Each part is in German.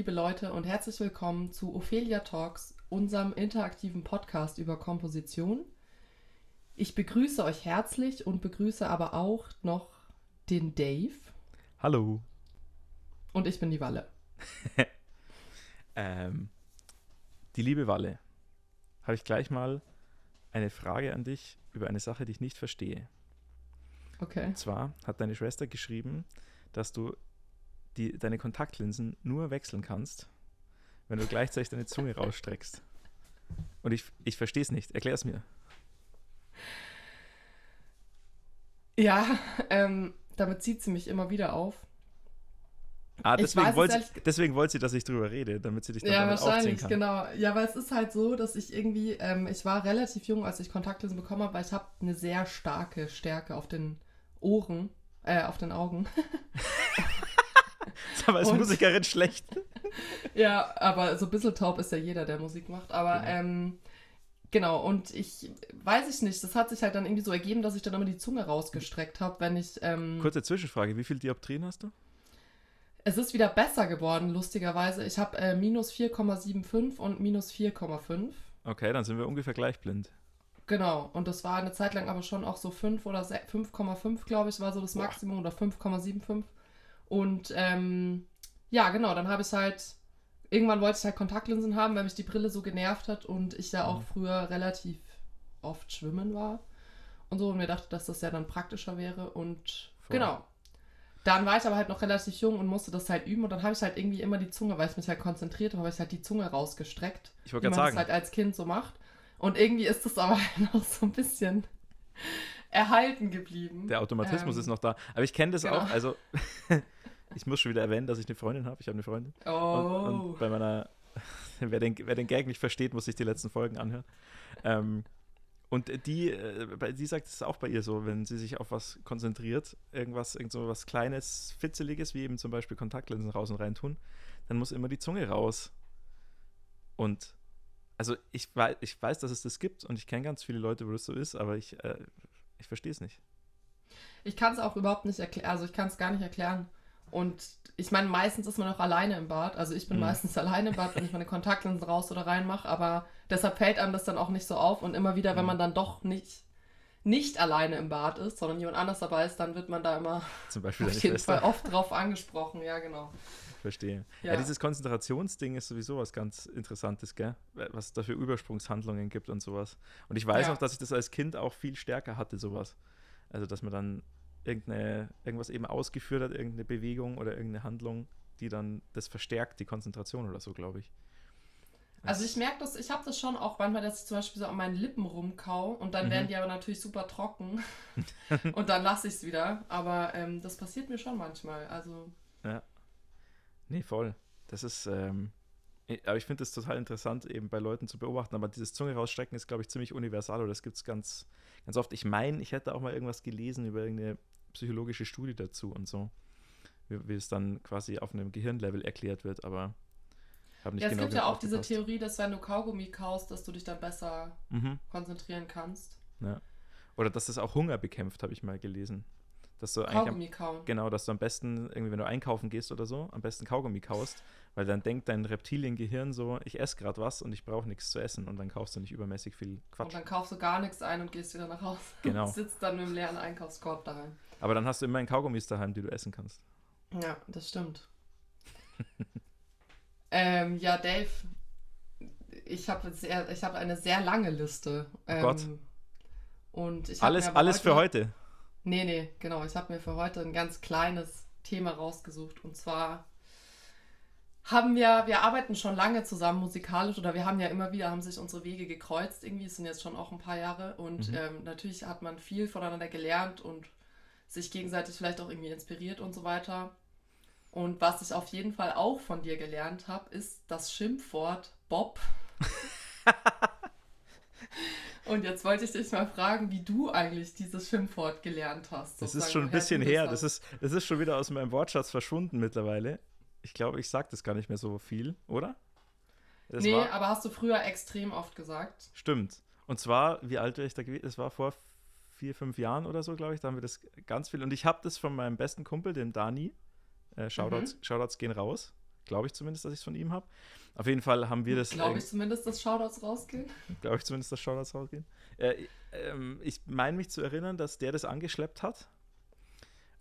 Liebe Leute und herzlich willkommen zu Ophelia Talks, unserem interaktiven Podcast über Komposition. Ich begrüße euch herzlich und begrüße aber auch noch den Dave. Hallo. Und ich bin die Walle. ähm, die liebe Walle, habe ich gleich mal eine Frage an dich über eine Sache, die ich nicht verstehe. Okay. Und zwar hat deine Schwester geschrieben, dass du die, deine Kontaktlinsen nur wechseln kannst, wenn du gleichzeitig deine Zunge rausstreckst. Und ich, ich verstehe es nicht. Erklär es mir. Ja, ähm, damit zieht sie mich immer wieder auf. Ah, deswegen wollte, sie, deswegen wollte sie, dass ich drüber rede, damit sie dich dann Ja, wahrscheinlich, genau. Ja, weil es ist halt so, dass ich irgendwie, ähm, ich war relativ jung, als ich Kontaktlinsen bekommen habe, weil ich habe eine sehr starke Stärke auf den Ohren, äh, auf den Augen. aber als Musikerin schlecht. ja, aber so ein bisschen taub ist ja jeder, der Musik macht. Aber genau. ähm, genau, und ich weiß ich nicht, das hat sich halt dann irgendwie so ergeben, dass ich dann immer die Zunge rausgestreckt habe, wenn ich. Ähm, Kurze Zwischenfrage, wie viel Dioptrien hast du? Es ist wieder besser geworden, lustigerweise. Ich habe äh, minus 4,75 und minus 4,5. Okay, dann sind wir ungefähr gleich blind. Genau, und das war eine Zeit lang aber schon auch so 5 oder 5,5, glaube ich, war so das Maximum Boah. oder 5,75. Und ähm, ja, genau, dann habe ich halt, irgendwann wollte ich halt Kontaktlinsen haben, weil mich die Brille so genervt hat und ich ja auch mhm. früher relativ oft schwimmen war und so und mir dachte, dass das ja dann praktischer wäre und Voll. genau, dann war ich aber halt noch relativ jung und musste das halt üben und dann habe ich halt irgendwie immer die Zunge, weil ich mich halt konzentriert habe, habe ich halt die Zunge rausgestreckt. Ich wollte gerade sagen. das halt als Kind so macht. Und irgendwie ist das aber noch so ein bisschen erhalten geblieben. Der Automatismus ähm, ist noch da. Aber ich kenne das genau. auch. Also, ich muss schon wieder erwähnen, dass ich eine Freundin habe. Ich habe eine Freundin. Oh. Und, und bei meiner, wer den, wer den Gag nicht versteht, muss sich die letzten Folgen anhören. Ähm, und die, äh, die sagt es auch bei ihr so, wenn sie sich auf was konzentriert, irgendwas, irgend so was Kleines, Fitzeliges, wie eben zum Beispiel Kontaktlinsen raus und rein tun, dann muss immer die Zunge raus. Und also ich weiß, ich weiß, dass es das gibt und ich kenne ganz viele Leute, wo das so ist, aber ich, äh, ich verstehe es nicht. Ich kann es auch überhaupt nicht erklären, also ich kann es gar nicht erklären. Und ich meine, meistens ist man auch alleine im Bad. Also ich bin mhm. meistens alleine im Bad, wenn ich meine Kontaktlinsen raus oder rein mache. Aber deshalb fällt einem das dann auch nicht so auf. Und immer wieder, wenn mhm. man dann doch nicht, nicht alleine im Bad ist, sondern jemand anders dabei ist, dann wird man da immer Zum Beispiel auf jeden Fall oft drauf angesprochen. Ja, genau. Verstehe. Ja. ja. dieses Konzentrationsding ist sowieso was ganz Interessantes, gell? Was es da für Übersprungshandlungen gibt und sowas. Und ich weiß ja. auch, dass ich das als Kind auch viel stärker hatte, sowas. Also, dass man dann irgendeine, irgendwas eben ausgeführt hat, irgendeine Bewegung oder irgendeine Handlung, die dann das verstärkt, die Konzentration oder so, glaube ich. Also ich merke das, ich habe das schon auch manchmal, dass ich zum Beispiel so an meinen Lippen rumkau und dann mhm. werden die aber natürlich super trocken und dann lasse ich es wieder. Aber ähm, das passiert mir schon manchmal. Also. Ja. Nee, voll. Das ist, ähm, aber ich finde es total interessant, eben bei Leuten zu beobachten. Aber dieses Zunge rausstrecken ist, glaube ich, ziemlich universal oder das gibt es ganz, ganz oft. Ich meine, ich hätte auch mal irgendwas gelesen über irgendeine psychologische Studie dazu und so, wie, wie es dann quasi auf einem Gehirnlevel erklärt wird, aber habe nicht ja, genau es gibt ja auch diese Theorie, dass wenn du Kaugummi kaust, dass du dich dann besser mhm. konzentrieren kannst. Ja. Oder dass das auch Hunger bekämpft, habe ich mal gelesen. Dass du Kaugummi kauen. Genau, dass du am besten, irgendwie, wenn du einkaufen gehst oder so, am besten Kaugummi kaust, weil dann denkt dein Reptiliengehirn so, ich esse gerade was und ich brauche nichts zu essen und dann kaufst du nicht übermäßig viel Quatsch. Und dann kaufst du gar nichts ein und gehst wieder nach Hause. Genau. Und sitzt dann mit dem leeren Einkaufskorb da rein. Aber dann hast du immerhin Kaugummis daheim, die du essen kannst. Ja, das stimmt. ähm, ja, Dave, ich habe hab eine sehr lange Liste. Ähm, oh Gott. Und ich alles alles heute, für heute? Nee, nee, genau. Ich habe mir für heute ein ganz kleines Thema rausgesucht. Und zwar haben wir, wir arbeiten schon lange zusammen musikalisch oder wir haben ja immer wieder, haben sich unsere Wege gekreuzt. Irgendwie es sind jetzt schon auch ein paar Jahre. Und mhm. ähm, natürlich hat man viel voneinander gelernt und sich gegenseitig vielleicht auch irgendwie inspiriert und so weiter. Und was ich auf jeden Fall auch von dir gelernt habe, ist das Schimpfwort Bob. und jetzt wollte ich dich mal fragen, wie du eigentlich dieses Schimpfwort gelernt hast. Das ist schon ein bisschen her. Das ist, das ist schon wieder aus meinem Wortschatz verschwunden mittlerweile. Ich glaube, ich sage das gar nicht mehr so viel, oder? Das nee, war... aber hast du früher extrem oft gesagt. Stimmt. Und zwar, wie alt war ich da gewesen? Es war vor vier, fünf Jahren oder so, glaube ich. Da haben wir das ganz viel. Und ich habe das von meinem besten Kumpel, dem Dani. Äh, Shoutouts, mhm. Shoutouts gehen raus. Glaube ich zumindest, dass ich es von ihm habe. Auf jeden Fall haben wir das. Glaube ich zumindest, dass Shoutouts rausgehen. Glaube ich zumindest, dass Shoutouts rausgehen. Äh, ähm, ich meine mich zu erinnern, dass der das angeschleppt hat.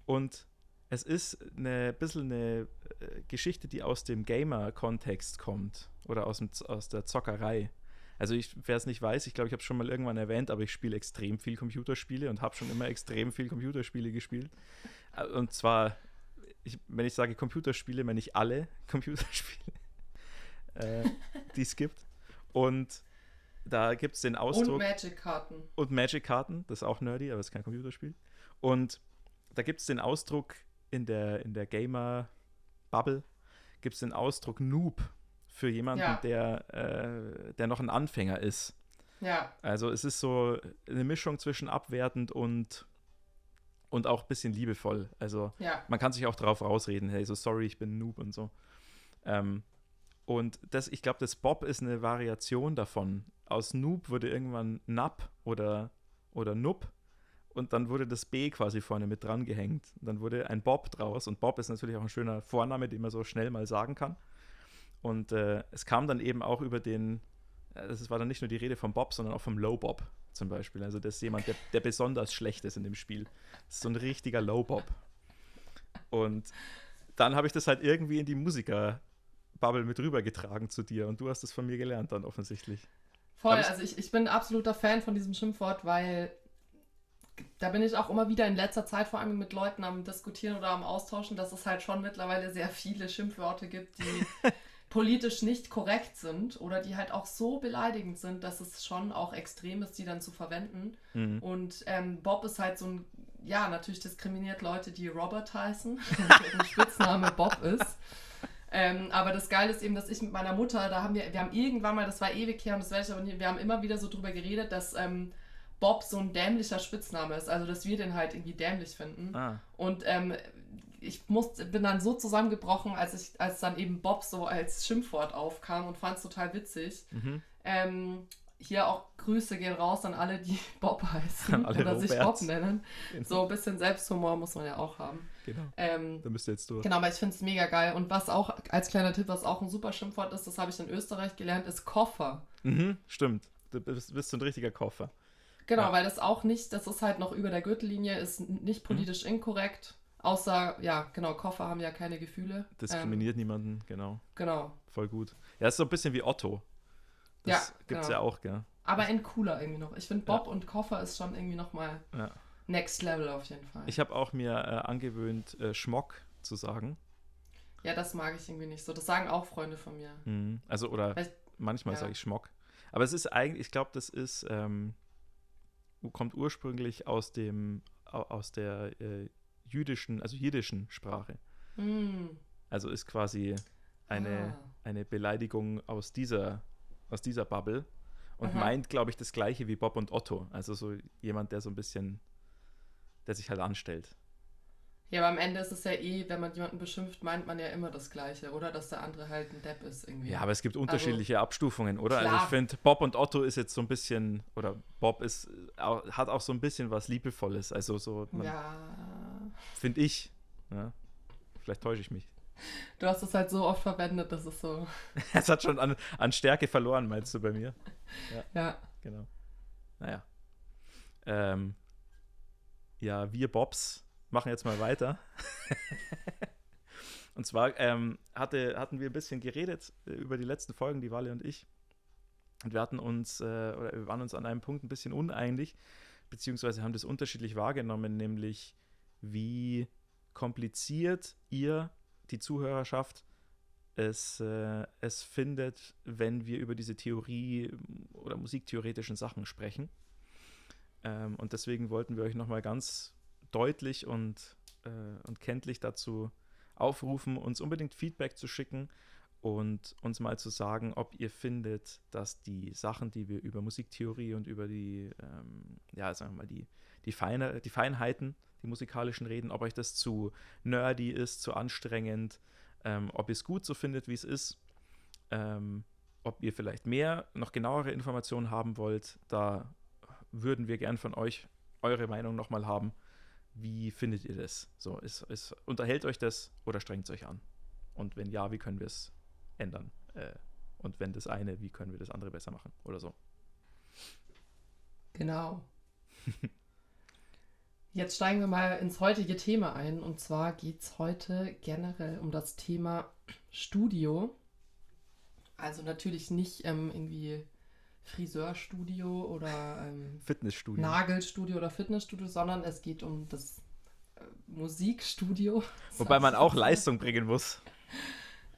Und es ist ein bisschen eine äh, Geschichte, die aus dem Gamer-Kontext kommt. Oder aus, dem, aus der Zockerei. Also ich, wer es nicht weiß, ich glaube, ich habe es schon mal irgendwann erwähnt, aber ich spiele extrem viel Computerspiele und habe schon immer extrem viel Computerspiele gespielt. Äh, und zwar, ich, wenn ich sage Computerspiele, meine ich alle Computerspiele, äh, die es gibt. Und da gibt es den Ausdruck. Und Magic-Karten. Und Magic-Karten, das ist auch nerdy, aber es ist kein Computerspiel. Und da gibt es den Ausdruck in der, in der Gamer-Bubble, gibt es den Ausdruck Noob für jemanden, ja. der, äh, der noch ein Anfänger ist. Ja. Also es ist so eine Mischung zwischen abwertend und, und auch ein bisschen liebevoll. Also ja. man kann sich auch darauf rausreden, hey, so sorry, ich bin ein Noob und so. Ähm, und das, ich glaube, das Bob ist eine Variation davon. Aus Noob wurde irgendwann Nap oder, oder Nub und dann wurde das B quasi vorne mit dran gehängt. Und dann wurde ein Bob draus und Bob ist natürlich auch ein schöner Vorname, den man so schnell mal sagen kann. Und äh, es kam dann eben auch über den, es äh, war dann nicht nur die Rede vom Bob, sondern auch vom Low Bob zum Beispiel. Also das ist jemand, der, der besonders schlecht ist in dem Spiel. Das ist so ein richtiger Low Bob. Und dann habe ich das halt irgendwie in die Musiker-Bubble mit rübergetragen zu dir und du hast es von mir gelernt dann offensichtlich. Voll, also ich, ich bin ein absoluter Fan von diesem Schimpfwort, weil da bin ich auch immer wieder in letzter Zeit vor allem mit Leuten am Diskutieren oder am Austauschen, dass es halt schon mittlerweile sehr viele Schimpfwörter gibt, die politisch nicht korrekt sind oder die halt auch so beleidigend sind, dass es schon auch extrem ist, die dann zu verwenden. Mhm. Und ähm, Bob ist halt so ein, ja, natürlich diskriminiert Leute, die Robert heißen, deren Spitzname Bob ist. Ähm, aber das Geile ist eben, dass ich mit meiner Mutter, da haben wir, wir haben irgendwann mal, das war ewig her und das werde ich aber nie, wir haben immer wieder so drüber geredet, dass ähm, Bob so ein dämlicher Spitzname ist, also dass wir den halt irgendwie dämlich finden. Ah. Und ähm, ich muss, bin dann so zusammengebrochen, als ich, als dann eben Bob so als Schimpfwort aufkam und fand es total witzig. Mhm. Ähm, hier auch Grüße gehen raus an alle, die Bob heißen oder Roberts. sich Bob nennen. Genau. So ein bisschen Selbsthumor muss man ja auch haben. Genau. Ähm, da müsst ihr jetzt durch. Genau, aber ich finde es mega geil. Und was auch als kleiner Tipp, was auch ein super Schimpfwort ist, das habe ich in Österreich gelernt, ist Koffer. Mhm, stimmt. Du bist, bist so ein richtiger Koffer. Genau, ja. weil das auch nicht, das ist halt noch über der Gürtellinie, ist nicht politisch mhm. inkorrekt. Außer, ja, genau, Koffer haben ja keine Gefühle. Diskriminiert ähm, niemanden, genau. Genau. Voll gut. Ja, ist so ein bisschen wie Otto. Das ja, gibt's genau. ja auch, gell? Aber in cooler irgendwie noch. Ich finde Bob ja. und Koffer ist schon irgendwie nochmal ja. next level auf jeden Fall. Ich habe auch mir äh, angewöhnt, äh, Schmock zu sagen. Ja, das mag ich irgendwie nicht so. Das sagen auch Freunde von mir. Mhm. Also, oder ich, manchmal ja. sage ich Schmock. Aber es ist eigentlich, ich glaube, das ist, ähm, kommt ursprünglich aus dem, aus der äh, jüdischen, also jiddischen Sprache. Mm. Also ist quasi eine, ah. eine Beleidigung aus dieser, aus dieser Bubble und Aha. meint, glaube ich, das gleiche wie Bob und Otto. Also so jemand, der so ein bisschen, der sich halt anstellt. Ja, aber am Ende ist es ja eh, wenn man jemanden beschimpft, meint man ja immer das Gleiche, oder? Dass der andere halt ein Depp ist irgendwie. Ja, aber es gibt also unterschiedliche also, Abstufungen, oder? Klar. Also ich finde, Bob und Otto ist jetzt so ein bisschen, oder Bob ist, hat auch so ein bisschen was Liebevolles. Also so, ja. Finde ich. Ja. Vielleicht täusche ich mich. Du hast es halt so oft verwendet, dass es so. es hat schon an, an Stärke verloren, meinst du bei mir? Ja. ja. Genau. Naja. Ähm, ja, wir Bobs machen jetzt mal weiter. und zwar ähm, hatte, hatten wir ein bisschen geredet äh, über die letzten Folgen, die Walle und ich. Und wir hatten uns, äh, oder wir waren uns an einem Punkt ein bisschen uneinig, beziehungsweise haben das unterschiedlich wahrgenommen, nämlich wie kompliziert ihr, die Zuhörerschaft, es, äh, es findet, wenn wir über diese Theorie oder musiktheoretischen Sachen sprechen. Ähm, und deswegen wollten wir euch nochmal ganz deutlich und, äh, und kenntlich dazu aufrufen, uns unbedingt Feedback zu schicken und uns mal zu sagen, ob ihr findet, dass die Sachen, die wir über Musiktheorie und über die, ähm, ja, sagen wir mal, die, die, Feine, die Feinheiten, die musikalischen reden, ob euch das zu nerdy ist, zu anstrengend, ähm, ob ihr es gut so findet, wie es ist, ähm, ob ihr vielleicht mehr, noch genauere Informationen haben wollt, da würden wir gern von euch eure Meinung nochmal haben. Wie findet ihr das? So, ist, ist, unterhält euch das oder strengt es euch an? Und wenn ja, wie können wir es ändern? Äh, und wenn das eine, wie können wir das andere besser machen oder so. Genau. Jetzt steigen wir mal ins heutige Thema ein. Und zwar geht es heute generell um das Thema Studio. Also natürlich nicht ähm, irgendwie Friseurstudio oder ähm, Fitnessstudio. Nagelstudio oder Fitnessstudio, sondern es geht um das äh, Musikstudio. Wobei man auch Leistung bringen muss.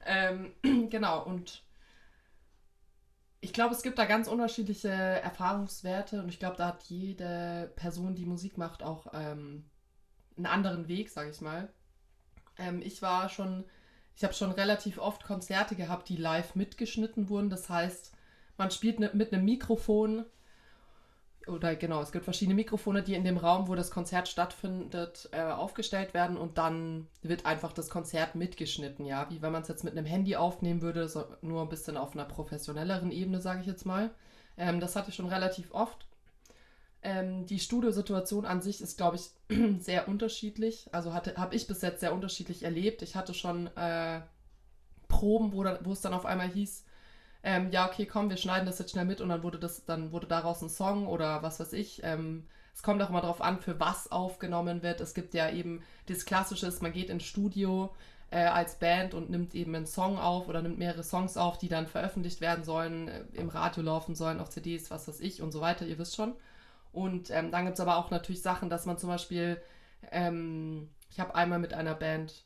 Ähm, genau, und ich glaube, es gibt da ganz unterschiedliche Erfahrungswerte und ich glaube, da hat jede Person, die Musik macht, auch ähm, einen anderen Weg, sage ich mal. Ähm, ich war schon, ich habe schon relativ oft Konzerte gehabt, die live mitgeschnitten wurden. Das heißt, man spielt ne, mit einem Mikrofon oder genau, es gibt verschiedene Mikrofone, die in dem Raum, wo das Konzert stattfindet, äh, aufgestellt werden und dann wird einfach das Konzert mitgeschnitten, ja, wie wenn man es jetzt mit einem Handy aufnehmen würde, so nur ein bisschen auf einer professionelleren Ebene, sage ich jetzt mal. Ähm, das hatte ich schon relativ oft. Ähm, die Studiosituation an sich ist, glaube ich, sehr unterschiedlich. Also habe ich bis jetzt sehr unterschiedlich erlebt. Ich hatte schon äh, Proben, wo, wo es dann auf einmal hieß, ähm, ja, okay, komm, wir schneiden das jetzt schnell mit und dann wurde das, dann wurde daraus ein Song oder was weiß ich. Ähm, es kommt auch immer darauf an, für was aufgenommen wird. Es gibt ja eben das Klassische, man geht ins Studio äh, als Band und nimmt eben einen Song auf oder nimmt mehrere Songs auf, die dann veröffentlicht werden sollen, äh, im Radio laufen sollen, auf CDs, was weiß ich und so weiter, ihr wisst schon. Und ähm, dann gibt es aber auch natürlich Sachen, dass man zum Beispiel, ähm, ich habe einmal mit einer Band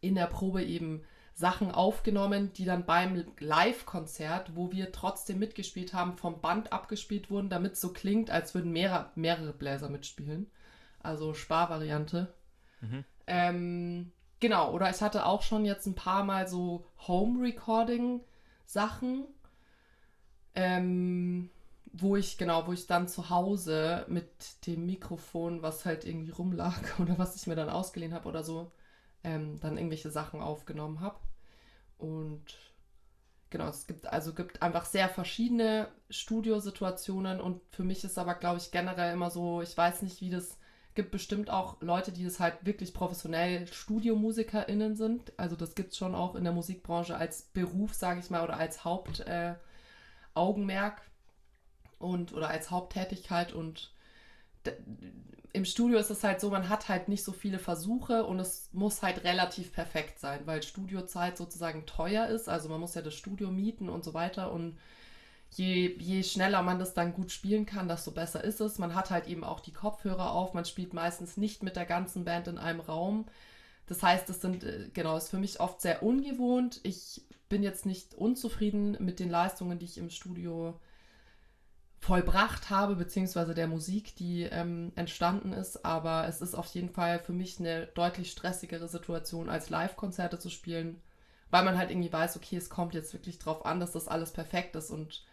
in der Probe eben Sachen aufgenommen, die dann beim Live-Konzert, wo wir trotzdem mitgespielt haben, vom Band abgespielt wurden, damit es so klingt, als würden mehrere, mehrere Bläser mitspielen. Also Sparvariante. Mhm. Ähm, genau, oder ich hatte auch schon jetzt ein paar Mal so Home-Recording-Sachen, ähm, wo ich, genau, wo ich dann zu Hause mit dem Mikrofon, was halt irgendwie rumlag oder was ich mir dann ausgeliehen habe oder so, ähm, dann irgendwelche Sachen aufgenommen habe. Und genau, es gibt also gibt einfach sehr verschiedene Studiosituationen und für mich ist aber, glaube ich, generell immer so, ich weiß nicht, wie das gibt bestimmt auch Leute, die das halt wirklich professionell StudiomusikerInnen sind. Also das gibt es schon auch in der Musikbranche als Beruf, sage ich mal, oder als Hauptaugenmerk äh, und oder als Haupttätigkeit und im Studio ist es halt so, man hat halt nicht so viele Versuche und es muss halt relativ perfekt sein, weil Studiozeit sozusagen teuer ist. Also man muss ja das Studio mieten und so weiter. Und je, je schneller man das dann gut spielen kann, desto besser ist es. Man hat halt eben auch die Kopfhörer auf. Man spielt meistens nicht mit der ganzen Band in einem Raum. Das heißt, das sind, äh, genau, ist für mich oft sehr ungewohnt. Ich bin jetzt nicht unzufrieden mit den Leistungen, die ich im Studio vollbracht habe, beziehungsweise der Musik, die ähm, entstanden ist. Aber es ist auf jeden Fall für mich eine deutlich stressigere Situation, als Live-Konzerte zu spielen, weil man halt irgendwie weiß, okay, es kommt jetzt wirklich drauf an, dass das alles perfekt ist. Und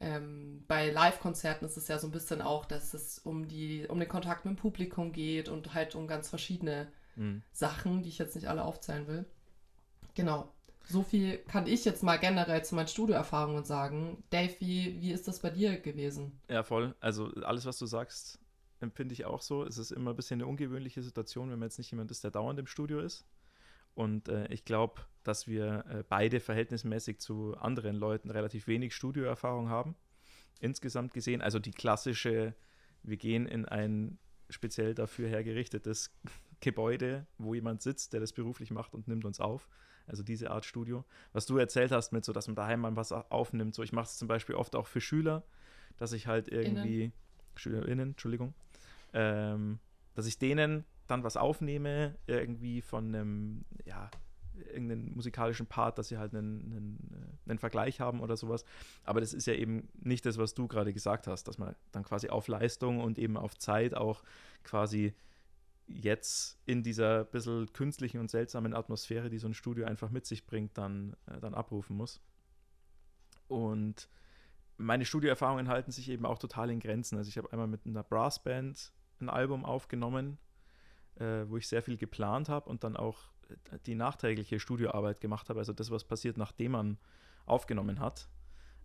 ähm, bei Live-Konzerten ist es ja so ein bisschen auch, dass es um, die, um den Kontakt mit dem Publikum geht und halt um ganz verschiedene mhm. Sachen, die ich jetzt nicht alle aufzählen will. Genau. So viel kann ich jetzt mal generell zu meinen Studioerfahrungen sagen. Dave, wie, wie ist das bei dir gewesen? Ja, voll. Also alles, was du sagst, empfinde ich auch so. Es ist immer ein bisschen eine ungewöhnliche Situation, wenn man jetzt nicht jemand ist, der dauernd im Studio ist. Und äh, ich glaube, dass wir äh, beide verhältnismäßig zu anderen Leuten relativ wenig Studioerfahrung haben. Insgesamt gesehen, also die klassische, wir gehen in ein speziell dafür hergerichtetes Gebäude, wo jemand sitzt, der das beruflich macht und nimmt uns auf also diese Art Studio. Was du erzählt hast mit so, dass man daheim mal was aufnimmt, so ich mache es zum Beispiel oft auch für Schüler, dass ich halt irgendwie, Innen. SchülerInnen, Entschuldigung, ähm, dass ich denen dann was aufnehme, irgendwie von einem, ja, irgendeinen musikalischen Part, dass sie halt einen, einen, einen, Vergleich haben oder sowas. Aber das ist ja eben nicht das, was du gerade gesagt hast, dass man dann quasi auf Leistung und eben auf Zeit auch quasi jetzt in dieser bisschen künstlichen und seltsamen Atmosphäre, die so ein Studio einfach mit sich bringt, dann, äh, dann abrufen muss. Und meine Studioerfahrungen halten sich eben auch total in Grenzen. Also ich habe einmal mit einer Brassband ein Album aufgenommen, äh, wo ich sehr viel geplant habe und dann auch äh, die nachträgliche Studioarbeit gemacht habe. Also das, was passiert, nachdem man aufgenommen hat.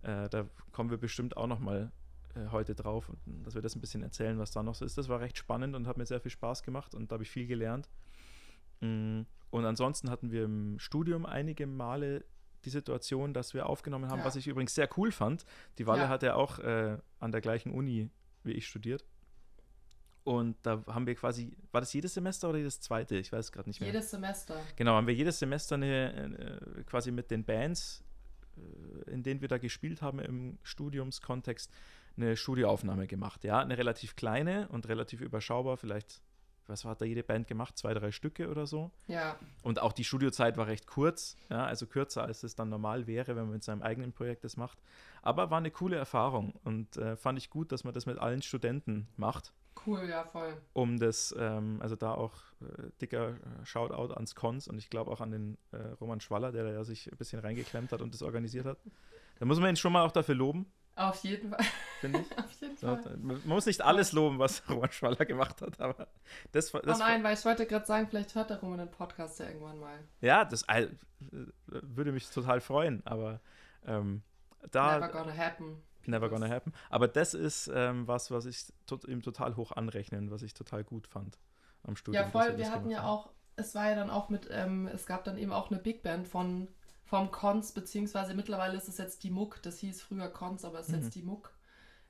Äh, da kommen wir bestimmt auch noch mal äh, heute drauf, dass wir das ein bisschen erzählen, was da noch so ist. Das war recht spannend und hat mir sehr viel Spaß gemacht und da habe ich viel gelernt. Mm, Und ansonsten hatten wir im Studium einige Male die Situation, dass wir aufgenommen haben, Ja. was ich übrigens sehr cool fand. Die Walle Ja. hat ja auch äh, an der gleichen Uni wie ich studiert. Und da haben wir quasi, war das jedes Semester oder jedes zweite? Ich weiß es gerade nicht mehr. Jedes Semester. Genau, haben wir jedes Semester eine, äh, quasi mit den Bands, äh, in denen wir da gespielt haben im Studiumskontext, eine Studioaufnahme gemacht. Ja, eine relativ kleine und relativ überschaubar, vielleicht, was hat da jede Band gemacht? Zwei, drei Stücke oder so. Ja, Und auch die Studiozeit war recht kurz, ja, also kürzer als es dann normal wäre, wenn man mit seinem eigenen Projekt das macht. Aber war eine coole Erfahrung und äh, fand ich gut, dass man das mit allen Studenten macht cool, ja, voll. um das, ähm, also da auch äh, dicker äh, Shoutout ans Cons und ich glaube auch an den äh, Roman Schwaller, der da ja sich ein bisschen reingeklemmt hat und das organisiert hat. Da muss man ihn schon mal auch dafür loben, Auf jeden Fall. finde ich. Auf jeden Fall. man muss nicht alles loben, was Roman Schwaller gemacht hat, aber das, Oh das nein, weil ich wollte gerade sagen, vielleicht hört der Roman den Podcast ja irgendwann mal. ja, das äh, würde mich total freuen, aber ähm, da Never gonna happen. Never gonna happen. Aber das ist ähm, was, was ich tot, ihm total hoch anrechnen, was ich total gut fand am Studium. Ja, voll. Wir hatten ja auch, es war ja dann auch mit, ähm, es gab dann eben auch eine Big Band von vom Cons, beziehungsweise mittlerweile ist es jetzt die Muck. Das hieß früher Cons, aber es ist Mhm. jetzt die Muck.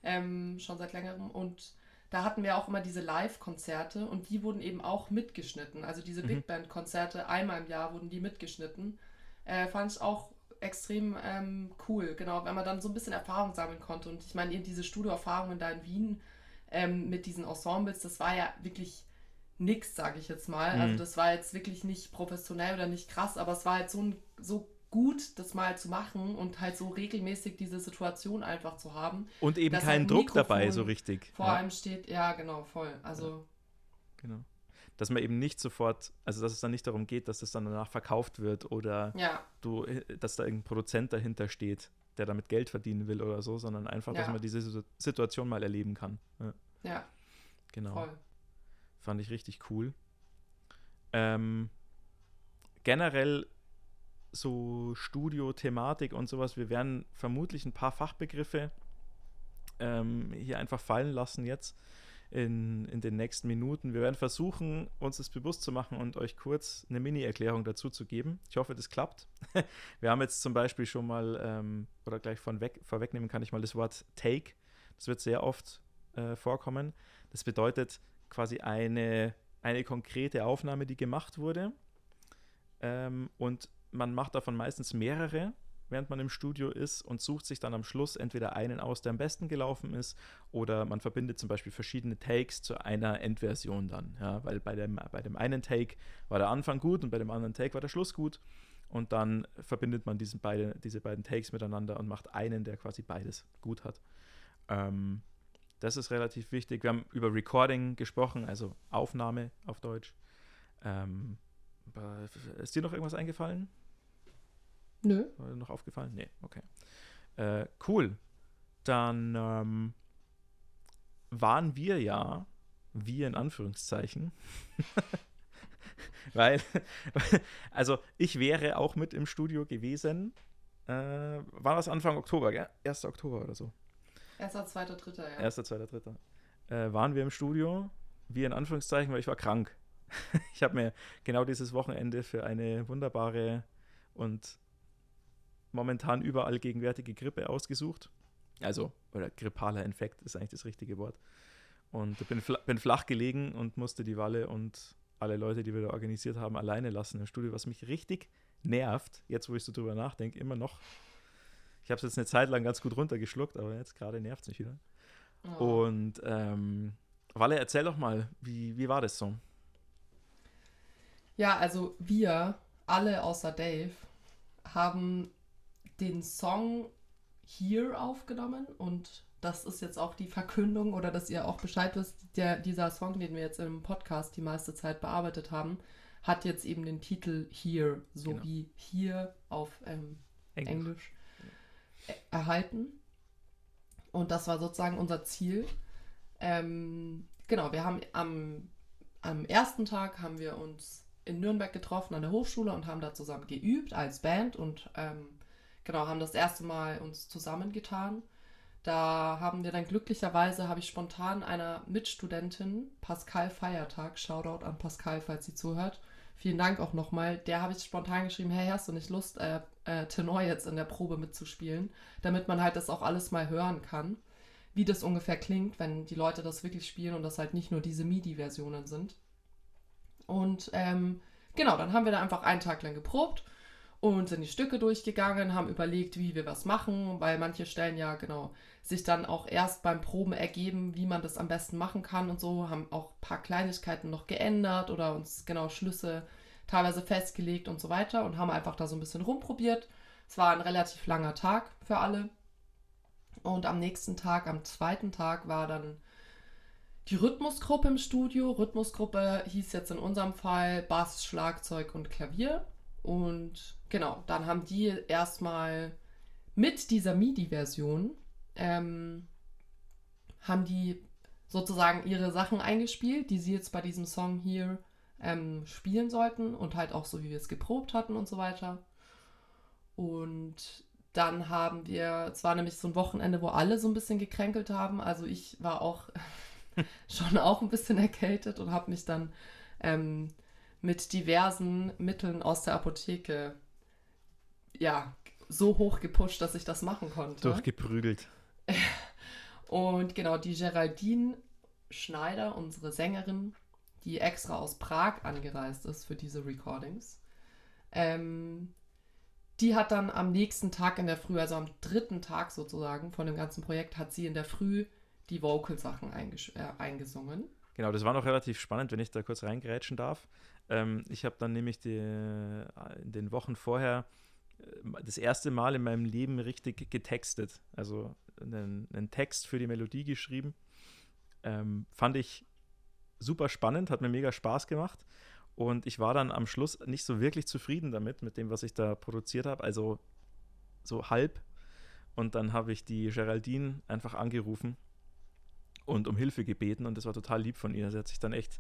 Ähm, schon seit längerem. Und da hatten wir auch immer diese Live-Konzerte und die wurden eben auch mitgeschnitten. Also diese Mhm. Big Band-Konzerte, einmal im Jahr wurden die mitgeschnitten. Äh, fand ich auch extrem ähm, cool, genau, wenn man dann so ein bisschen Erfahrung sammeln konnte. Und ich meine, eben diese Studioerfahrungen da in Wien ähm, mit diesen Ensembles, das war ja wirklich nix, sage ich jetzt mal. Mhm. Also das war jetzt wirklich nicht professionell oder nicht krass, aber es war halt so, ein, so gut, das mal zu machen und halt so regelmäßig diese Situation einfach zu haben. Und eben dass kein ein Druck dabei, Mikrofon so richtig. Vor ja, allem steht, ja genau, voll. Also genau. Dass man eben nicht sofort, also dass es dann nicht darum geht, dass es dann danach verkauft wird oder ja, du, äh, dass da irgendein Produzent dahinter steht, der damit Geld verdienen will oder so, sondern einfach, dass Ja. man diese Situ- Situation mal erleben kann. Ja, ja, genau. voll. Fand ich richtig cool. Ähm, generell so Studio-Thematik und sowas, wir werden vermutlich ein paar Fachbegriffe ähm, hier einfach fallen lassen jetzt in, in den nächsten Minuten. Wir werden versuchen, uns das bewusst zu machen und euch kurz eine Mini-Erklärung dazu zu geben. Ich hoffe, das klappt. wir haben jetzt zum Beispiel schon mal, ähm, oder gleich von weg, vorwegnehmen kann ich mal das Wort Take. Das wird sehr oft äh, vorkommen. Das bedeutet quasi eine, eine konkrete Aufnahme, die gemacht wurde. Ähm, und man macht davon meistens mehrere, während man im Studio ist und sucht sich dann am Schluss entweder einen aus, der am besten gelaufen ist, oder man verbindet zum Beispiel verschiedene Takes zu einer Endversion dann. Ja, weil bei dem, bei dem einen Take war der Anfang gut und bei dem anderen Take war der Schluss gut. Und dann verbindet man diesen beide, diese beiden Takes miteinander und macht einen, der quasi beides gut hat. Ähm, das ist relativ wichtig. Wir haben über Recording gesprochen, also Aufnahme auf Deutsch. Ähm, ist dir noch irgendwas eingefallen? Nö. War dir noch aufgefallen? Nee, okay. Äh, cool. Dann ähm, waren wir ja, wir in Anführungszeichen, weil, also ich wäre auch mit im Studio gewesen. Äh, war das Anfang Oktober, gell? 1. Oktober oder so. Erster, zweiter, dritter, ja. Erster, zweiter, dritter. Äh, waren wir im Studio, wir in Anführungszeichen, weil ich war krank. ich habe mir genau dieses Wochenende für eine wunderbare und momentan überall gegenwärtige Grippe ausgesucht. Also, oder grippaler Infekt ist eigentlich das richtige Wort. Und bin, fla bin flach gelegen und musste die Walle und alle Leute, die wir da organisiert haben, alleine lassen im Studio, was mich richtig nervt, jetzt wo ich so drüber nachdenke, immer noch. Ich habe es jetzt eine Zeit lang ganz gut runtergeschluckt, aber jetzt gerade nervt es mich wieder. Oh. Und ähm, Walle, erzähl doch mal, wie, wie war das so? Ja, also wir, alle außer Dave, haben den Song Here aufgenommen und das ist jetzt auch die Verkündung oder dass ihr auch Bescheid wisst, der, dieser Song, den wir jetzt im Podcast die meiste Zeit bearbeitet haben, hat jetzt eben den Titel Here, so Genau. wie hier auf ähm, Englisch, äh, erhalten. Und das war sozusagen unser Ziel. Ähm, genau, wir haben am, am ersten Tag haben wir uns in Nürnberg getroffen an der Hochschule und haben da zusammen geübt als Band und ähm, genau, haben das erste Mal uns zusammengetan. Da haben wir dann glücklicherweise, habe ich spontan einer Mitstudentin, Pascal Feiertag, Shoutout an Pascal, falls sie zuhört, Vielen Dank auch nochmal. Der habe ich spontan geschrieben, hey, hast du nicht Lust, äh, äh, Tenor jetzt in der Probe mitzuspielen, damit man halt das auch alles mal hören kann, wie das ungefähr klingt, wenn die Leute das wirklich spielen und das halt nicht nur diese MIDI-Versionen sind. Und ähm, genau, dann haben wir da einfach einen Tag lang geprobt und sind die Stücke durchgegangen, haben überlegt, wie wir was machen, weil manche Stellen ja genau sich dann auch erst beim Proben ergeben, wie man das am besten machen kann und so, haben auch ein paar Kleinigkeiten noch geändert oder uns genau Schlüsse teilweise festgelegt und so weiter und haben einfach da so ein bisschen rumprobiert. Es war ein relativ langer Tag für alle. Und am nächsten Tag, am zweiten Tag, war dann die Rhythmusgruppe im Studio. Rhythmusgruppe hieß jetzt in unserem Fall Bass, Schlagzeug und Klavier. Und genau, dann haben die erstmal mit dieser MIDI-Version, ähm, haben die sozusagen ihre Sachen eingespielt, die sie jetzt bei diesem Song hier ähm, spielen sollten und halt auch so, wie wir es geprobt hatten und so weiter. Und dann haben wir, es war nämlich so ein Wochenende, wo alle so ein bisschen gekränkelt haben. Also ich war auch schon auch ein bisschen erkältet und habe mich dann ähm, mit diversen Mitteln aus der Apotheke ja so hoch gepusht, dass ich das machen konnte. Durchgeprügelt. und genau, die Geraldine Schneider, unsere Sängerin, die extra aus Prag angereist ist für diese Recordings, ähm, die hat dann am nächsten Tag in der Früh, also am dritten Tag sozusagen von dem ganzen Projekt, hat sie in der Früh die Vocal-Sachen äh, eingesungen. Genau, das war noch relativ spannend, wenn ich da kurz reingrätschen darf. Ähm, ich habe dann nämlich die, in den Wochen vorher äh, das erste Mal in meinem Leben richtig getextet. Also einen, einen Text für die Melodie geschrieben. Ähm, fand ich super spannend, hat mir mega Spaß gemacht. Und ich war dann am Schluss nicht so wirklich zufrieden damit, mit dem, was ich da produziert habe. Also so halb. Und dann habe ich die Geraldine einfach angerufen und um Hilfe gebeten und das war total lieb von ihr. Sie hat sich dann echt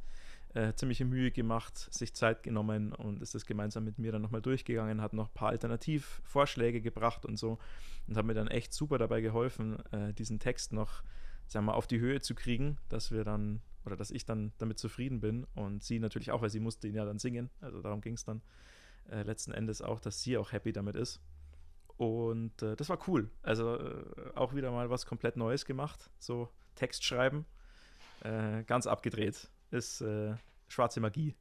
äh, ziemliche Mühe gemacht, sich Zeit genommen und ist das gemeinsam mit mir dann nochmal durchgegangen, hat noch ein paar Alternativvorschläge gebracht und so und hat mir dann echt super dabei geholfen, äh, diesen Text noch, sagen wir mal, auf die Höhe zu kriegen, dass wir dann oder dass ich dann damit zufrieden bin und sie natürlich auch, weil sie musste ihn ja dann singen, also darum ging es dann äh, letzten Endes auch, dass sie auch happy damit ist. Und äh, das war cool. Also äh, auch wieder mal was komplett Neues gemacht. So Text schreiben. Äh, ganz abgedreht. Ist äh, schwarze Magie.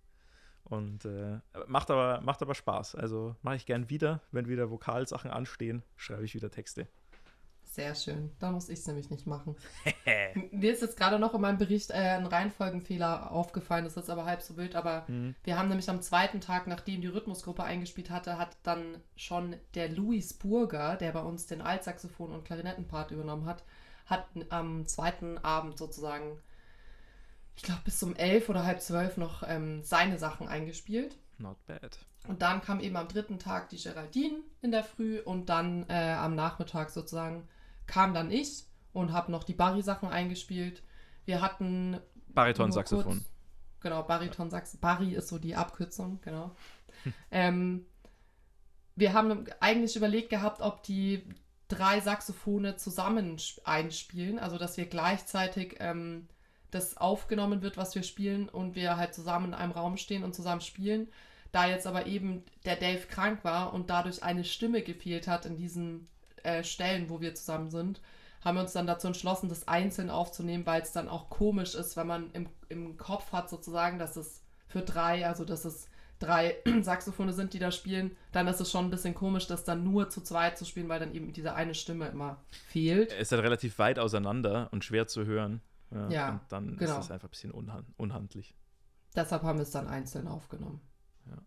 Und äh, macht, aber, macht aber Spaß. Also mache ich gern wieder. Wenn wieder Vokalsachen anstehen, schreibe ich wieder Texte. Sehr schön. Da muss ich es nämlich nicht machen. Mir ist jetzt gerade noch in meinem Bericht äh, ein Reihenfolgenfehler aufgefallen. Das ist aber halb so wild. Aber mhm. wir haben nämlich am zweiten Tag, nachdem die Rhythmusgruppe eingespielt hatte, hat dann schon der Louis Burger, der bei uns den Altsaxophon- und Klarinettenpart übernommen hat, hat am zweiten Abend sozusagen, ich glaube bis um elf oder halb zwölf noch ähm, seine Sachen eingespielt. Not bad. Und dann kam eben am dritten Tag die Geraldine in der Früh und dann äh, am Nachmittag sozusagen kam dann ich und habe noch die Barry-Sachen eingespielt. Wir hatten Bariton-Saxophon. Genau, Bariton-Saxophon. Barry ist so die Abkürzung, genau. ähm, wir haben eigentlich überlegt gehabt, ob die drei Saxophone zusammen einspielen, also dass wir gleichzeitig ähm, das aufgenommen wird, was wir spielen und wir halt zusammen in einem Raum stehen und zusammen spielen. Da jetzt aber eben der Dave krank war und dadurch eine Stimme gefehlt hat in diesen äh, Stellen, wo wir zusammen sind, haben wir uns dann dazu entschlossen, das einzeln aufzunehmen, weil es dann auch komisch ist, wenn man im, im Kopf hat sozusagen, dass es für drei, also dass es drei Saxophone sind, die da spielen, dann ist es schon ein bisschen komisch, das dann nur zu zweit zu spielen, weil dann eben diese eine Stimme immer fehlt. Es ist halt relativ weit auseinander und schwer zu hören. Ja, ja und dann genau. ist es einfach ein bisschen unhand unhandlich. Deshalb haben wir es dann einzeln aufgenommen. Ja.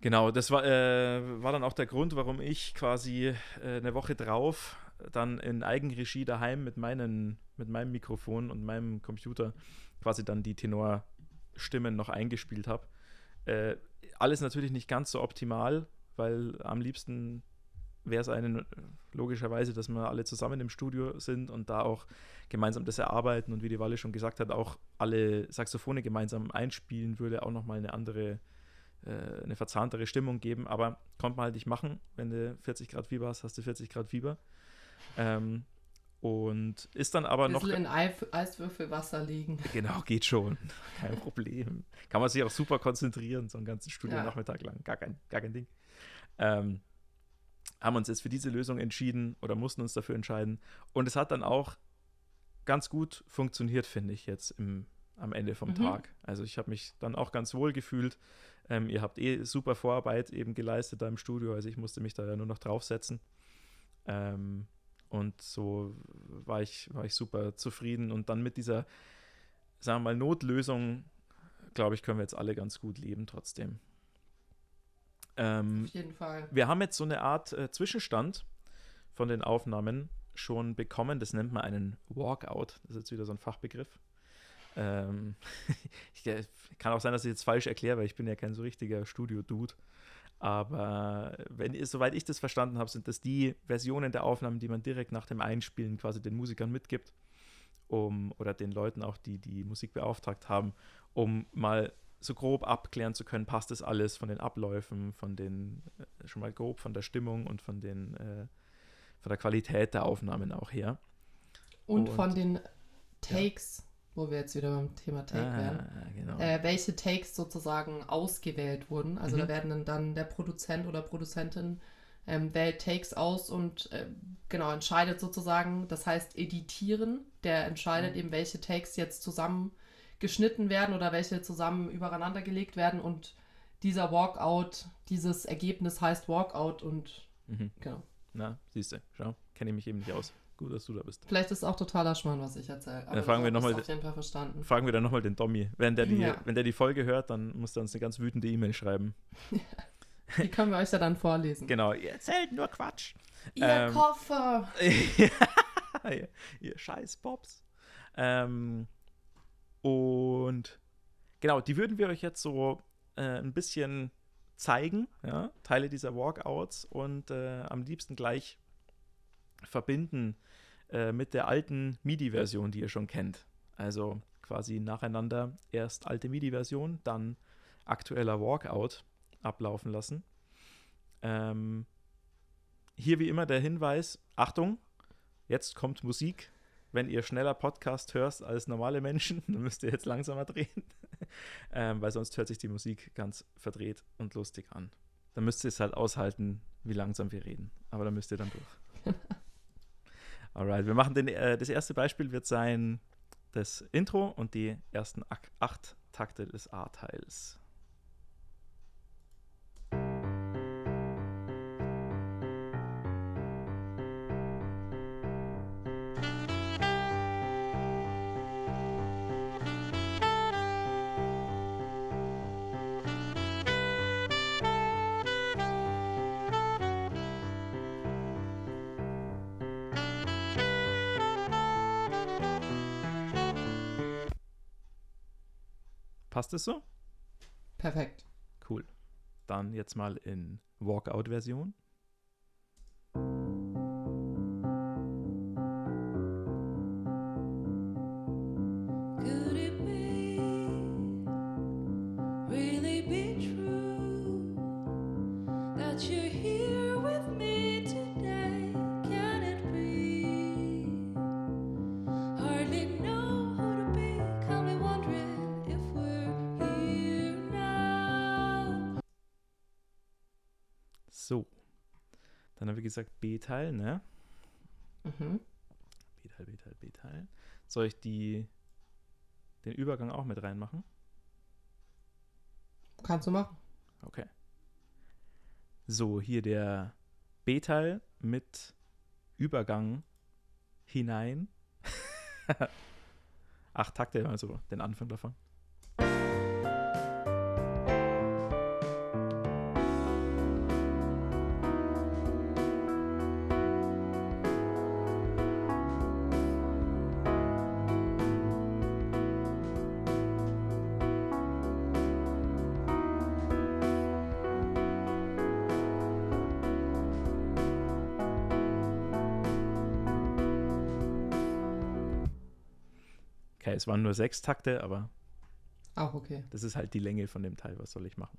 Genau, das war, äh, war dann auch der Grund, warum ich quasi äh, eine Woche drauf dann in Eigenregie daheim mit, meinen, mit meinem Mikrofon und meinem Computer quasi dann die Tenorstimmen noch eingespielt habe. Äh, alles natürlich nicht ganz so optimal, weil am liebsten wäre es einen logischerweise, dass wir alle zusammen im Studio sind und da auch gemeinsam das erarbeiten und wie die Walle schon gesagt hat, auch alle Saxophone gemeinsam einspielen würde, auch nochmal eine andere, äh, eine verzahntere Stimmung geben. Aber konnte man halt nicht machen. Wenn du 40 Grad Fieber hast, hast du 40 Grad Fieber. Ähm, Und ist dann aber noch. in Eiswürfelwasser liegen. Genau, geht schon. Kein Problem. Kann man sich auch super konzentrieren, so einen ganzen Studiennachmittag ja. lang. Gar kein, gar kein Ding. Ähm, haben uns jetzt für diese Lösung entschieden oder mussten uns dafür entscheiden. Und es hat dann auch ganz gut funktioniert, finde ich, jetzt im, am Ende vom mhm. Tag. Also ich habe mich dann auch ganz wohl gefühlt. Ähm, ihr habt eh super Vorarbeit eben geleistet da im Studio, also ich musste mich da ja nur noch draufsetzen. Ähm, und so war ich, war ich super zufrieden. Und dann mit dieser, sagen wir mal, Notlösung, glaube ich, können wir jetzt alle ganz gut leben trotzdem. Ähm, Auf jeden Fall. Wir haben jetzt so eine Art äh, Zwischenstand von den Aufnahmen schon bekommen. Das nennt man einen Walkout. Das ist jetzt wieder so ein Fachbegriff. Ähm, ich, äh, kann auch sein, dass ich jetzt falsch erkläre, weil ich bin ja kein so richtiger Studio-Dude. Aber wenn, soweit ich das verstanden habe, sind das die Versionen der Aufnahmen, die man direkt nach dem Einspielen quasi den Musikern mitgibt, um, oder den Leuten auch, die die Musik beauftragt haben, um mal so grob abklären zu können, passt das alles von den Abläufen, von den, äh, schon mal grob von der Stimmung und von den, äh, von der Qualität der Aufnahmen auch her. Und, und von den Takes, wo wir jetzt wieder beim Thema Take ah, werden, genau. äh, welche Takes sozusagen ausgewählt wurden. Also mhm. da werden dann der Produzent oder Produzentin ähm, wählt Takes aus und äh, genau entscheidet sozusagen, das heißt editieren, der entscheidet mhm. eben, welche Takes jetzt zusammen geschnitten werden oder welche zusammen übereinander gelegt werden und dieser Walkout, dieses Ergebnis heißt Walkout und mhm. genau. Na, siehst du, schau, kenne ich mich eben nicht aus. Gut, dass du da bist. Vielleicht ist auch totaler Schmarrn, was ich erzähle. Aber ja, fragen wir noch mal, auf jeden Fall verstanden. Fragen wir dann nochmal den Dommy. Wenn der, die, ja. wenn der die Folge hört, dann muss er uns eine ganz wütende E-Mail schreiben. die können wir euch ja dann vorlesen. Genau, ihr erzählt nur Quatsch. Ihr ähm, Koffer. ihr, ihr scheiß Pops. Ähm, und genau, die würden wir euch jetzt so äh, ein bisschen zeigen, ja? Teile dieser Walkouts und äh, am liebsten gleich verbinden äh, mit der alten MIDI-Version, die ihr schon kennt. Also quasi nacheinander erst alte MIDI-Version, dann aktueller Walkout ablaufen lassen. Ähm, hier wie immer der Hinweis: Achtung, jetzt kommt Musik. Wenn ihr schneller Podcast hörst als normale Menschen, dann müsst ihr jetzt langsamer drehen, ähm, weil sonst hört sich die Musik ganz verdreht und lustig an. Dann müsst ihr es halt aushalten, wie langsam wir reden. Aber da müsst ihr dann durch. Alright, wir machen den, äh, das erste Beispiel wird sein das Intro und die ersten acht Takte des A-Teils. Passt es so? Perfekt. Cool. Dann jetzt mal in Walkout-Version. Gesagt B-Teil, ne? Mhm. B-Teil, B-Teil, B-Teil. Soll ich die, den Übergang auch mit reinmachen? Kannst du machen. Okay. So, hier der B-Teil mit Übergang hinein. Acht Takte, also den Anfang davon. Waren nur sechs Takte, aber. Auch okay. Das ist halt die Länge von dem Teil. Was soll ich machen?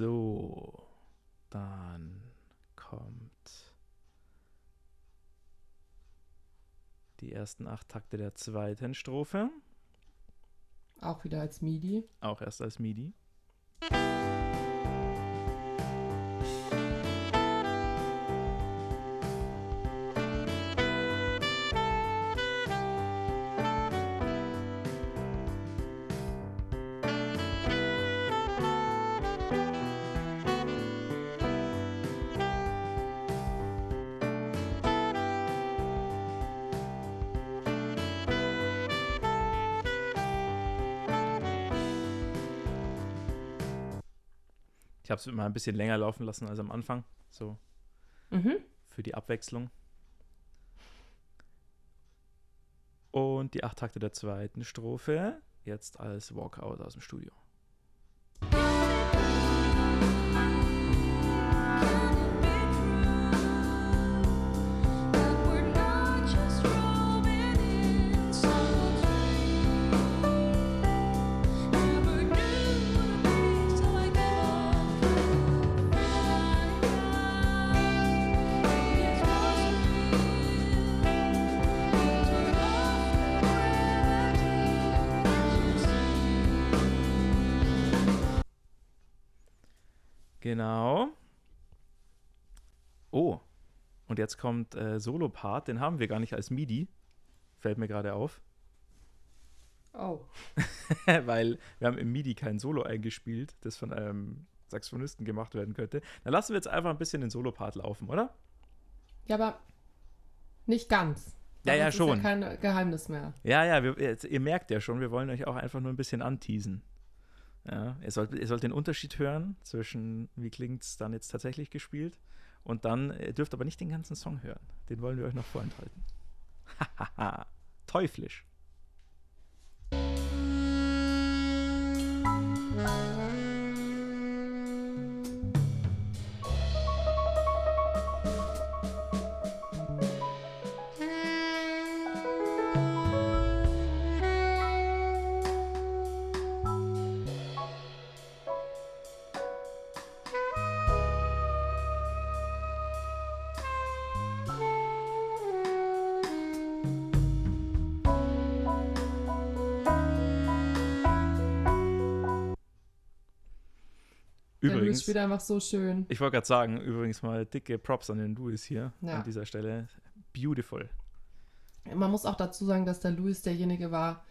So, dann kommt die ersten acht Takte der zweiten Strophe. Auch wieder als MIDI. Auch erst als MIDI. Habe es immer ein bisschen länger laufen lassen als am Anfang. So Mhm. für die Abwechslung. Und die acht Takte der zweiten Strophe jetzt als Walkout aus dem Studio. Genau. Oh, und jetzt kommt äh, Solo-Part, den haben wir gar nicht als MIDI. Fällt mir gerade auf. Oh. Weil wir haben im MIDI kein Solo eingespielt, das von einem Saxophonisten gemacht werden könnte. Dann lassen wir jetzt einfach ein bisschen den Solo-Part laufen, oder? Ja, aber nicht ganz. Ja, ja, schon. Ist ja kein Geheimnis mehr. Ja, ja, wir, jetzt, ihr merkt ja schon, wir wollen euch auch einfach nur ein bisschen anteasen. Ja, ihr sollt, ihr sollt den Unterschied hören zwischen, wie klingt es dann jetzt tatsächlich gespielt und dann, ihr dürft aber nicht den ganzen Song hören. Den wollen wir euch noch vorenthalten. Hahaha, teuflisch. Übrigens, spielt einfach so schön. ich wollte gerade sagen, übrigens mal dicke Props an den Louis hier Ja. an dieser Stelle. Beautiful. Man muss auch dazu sagen, dass der Louis derjenige war,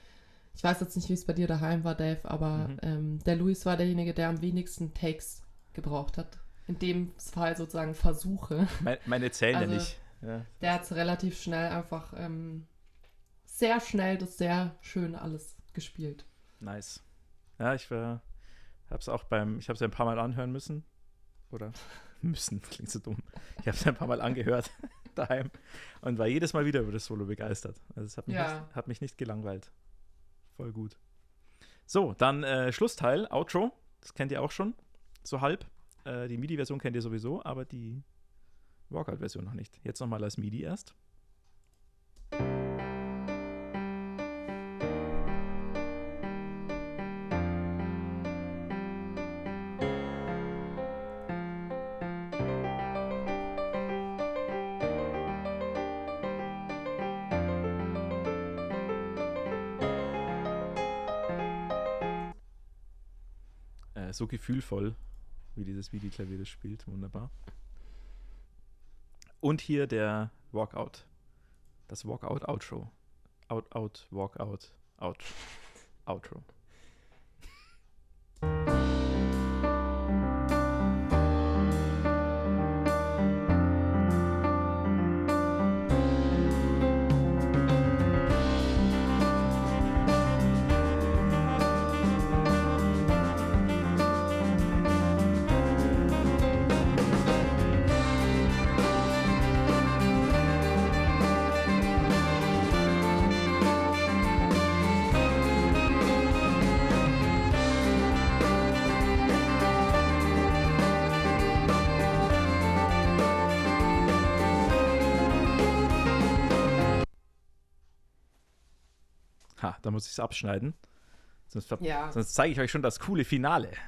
ich weiß jetzt nicht, wie es bei dir daheim war, Dave, aber Mhm. ähm, der Louis war derjenige, der am wenigsten Takes gebraucht hat. In dem Fall sozusagen Versuche. Me meine zählen ja Also- nicht. Ja. Der hat relativ schnell einfach ähm, sehr schnell das sehr schön alles gespielt. Nice. Ja, ich war, hab's auch beim, ich habe es ja ein paar Mal anhören müssen. Oder müssen, klingt so dumm. Ich habe es ein paar Mal angehört daheim und war jedes Mal wieder über das Solo begeistert. Also es hat mich, Ja. nicht, hat mich nicht gelangweilt. Voll gut. So, dann äh, Schlussteil, Outro. Das kennt ihr auch schon, so halb. Äh, die MIDI-Version kennt ihr sowieso, aber die Walkout-Version noch nicht. Jetzt nochmal als MIDI erst. So gefühlvoll, wie dieses MIDI-Klavier das spielt. Wunderbar. Und hier der Walkout. Das Walkout-Outro. Out, out, Walkout, out, Outro. Da muss ich es abschneiden. Sonst, Ja, sonst zeige ich euch schon das coole Finale.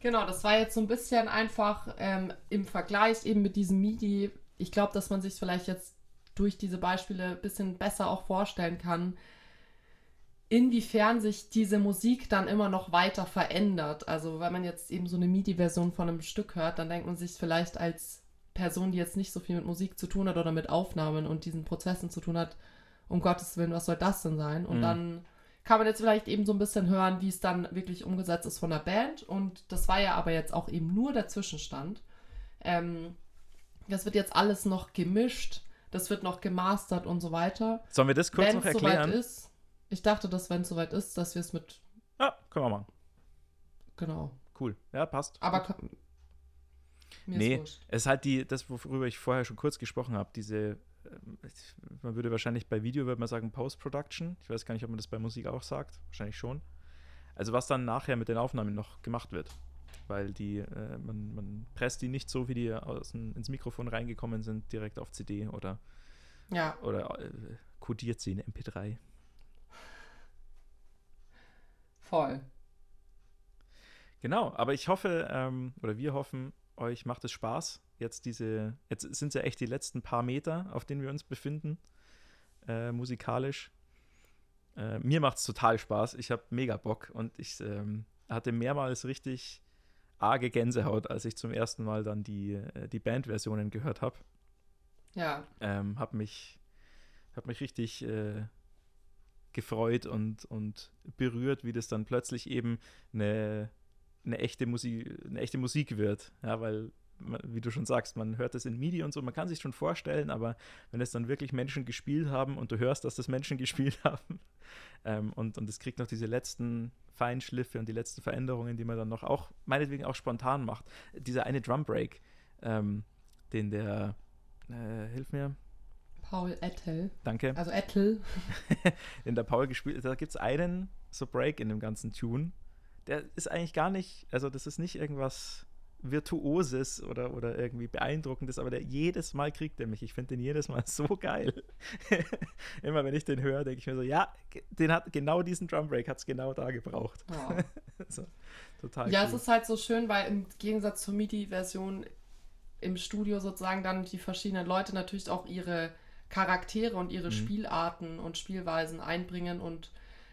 Genau, das war jetzt so ein bisschen einfach ähm, im Vergleich eben mit diesem MIDI. Ich glaube, dass man sich vielleicht jetzt durch diese Beispiele ein bisschen besser auch vorstellen kann, inwiefern sich diese Musik dann immer noch weiter verändert. Also wenn man jetzt eben so eine MIDI-Version von einem Stück hört, dann denkt man sich vielleicht als Person, die jetzt nicht so viel mit Musik zu tun hat oder mit Aufnahmen und diesen Prozessen zu tun hat, um Gottes Willen, was soll das denn sein? Und mhm. dann kann man jetzt vielleicht eben so ein bisschen hören, wie es dann wirklich umgesetzt ist von der Band. Und das war ja aber jetzt auch eben nur der Zwischenstand. Ähm, das wird jetzt alles noch gemischt, das wird noch gemastert und so weiter. Sollen wir das kurz Wenn's noch erklären? Soweit ist, ich dachte, dass wenn es soweit ist, dass wir es mit. Ja, können wir machen. Genau. Cool. Ja, passt. Aber kann, mir nee, es ist halt die, das, worüber ich vorher schon kurz gesprochen habe, diese man würde wahrscheinlich bei Video würde man sagen Post-Production. Ich weiß gar nicht, ob man das bei Musik auch sagt. Wahrscheinlich schon. Also was dann nachher mit den Aufnahmen noch gemacht wird. Weil die, äh, man, man presst die nicht so, wie die außen ins Mikrofon reingekommen sind, direkt auf CD oder, ja. oder äh, kodiert sie in MP3. Voll. Genau, aber ich hoffe, ähm, oder wir hoffen, euch macht es Spaß. Jetzt diese, jetzt sind es ja echt die letzten paar Meter, auf denen wir uns befinden, äh, musikalisch. Äh, mir macht es total Spaß. Ich habe mega Bock und ich ähm, hatte mehrmals richtig arge Gänsehaut, als ich zum ersten Mal dann die, äh, die Bandversionen gehört habe. Ja. Ähm, habe mich, hab mich richtig äh, gefreut und, und berührt, wie das dann plötzlich eben eine eine echte Musik, eine echte Musik wird. Ja, weil, wie du schon sagst, man hört das in MIDI und so, man kann sich schon vorstellen, aber wenn es dann wirklich Menschen gespielt haben und du hörst, dass das Menschen gespielt haben ähm, und, und es kriegt noch diese letzten Feinschliffe und die letzten Veränderungen, die man dann noch auch, meinetwegen auch spontan macht. Dieser eine Drum Break, ähm, den der, äh, hilf mir, Paul Ettel. Danke. Also Ettel. den der Paul gespielt hat. Da gibt es einen so Break in dem ganzen Tune der ist eigentlich gar nicht, also das ist nicht irgendwas Virtuoses oder, oder irgendwie Beeindruckendes, aber der jedes Mal kriegt er mich. Ich finde den jedes Mal so geil. Immer wenn ich den höre, denke ich mir so, ja, den hat genau diesen Drumbreak hat es genau da gebraucht. Ja. so, total Ja, cool. es ist halt so schön, weil im Gegensatz zur MIDI-Version im Studio sozusagen dann die verschiedenen Leute natürlich auch ihre Charaktere und ihre mhm. Spielarten und Spielweisen einbringen und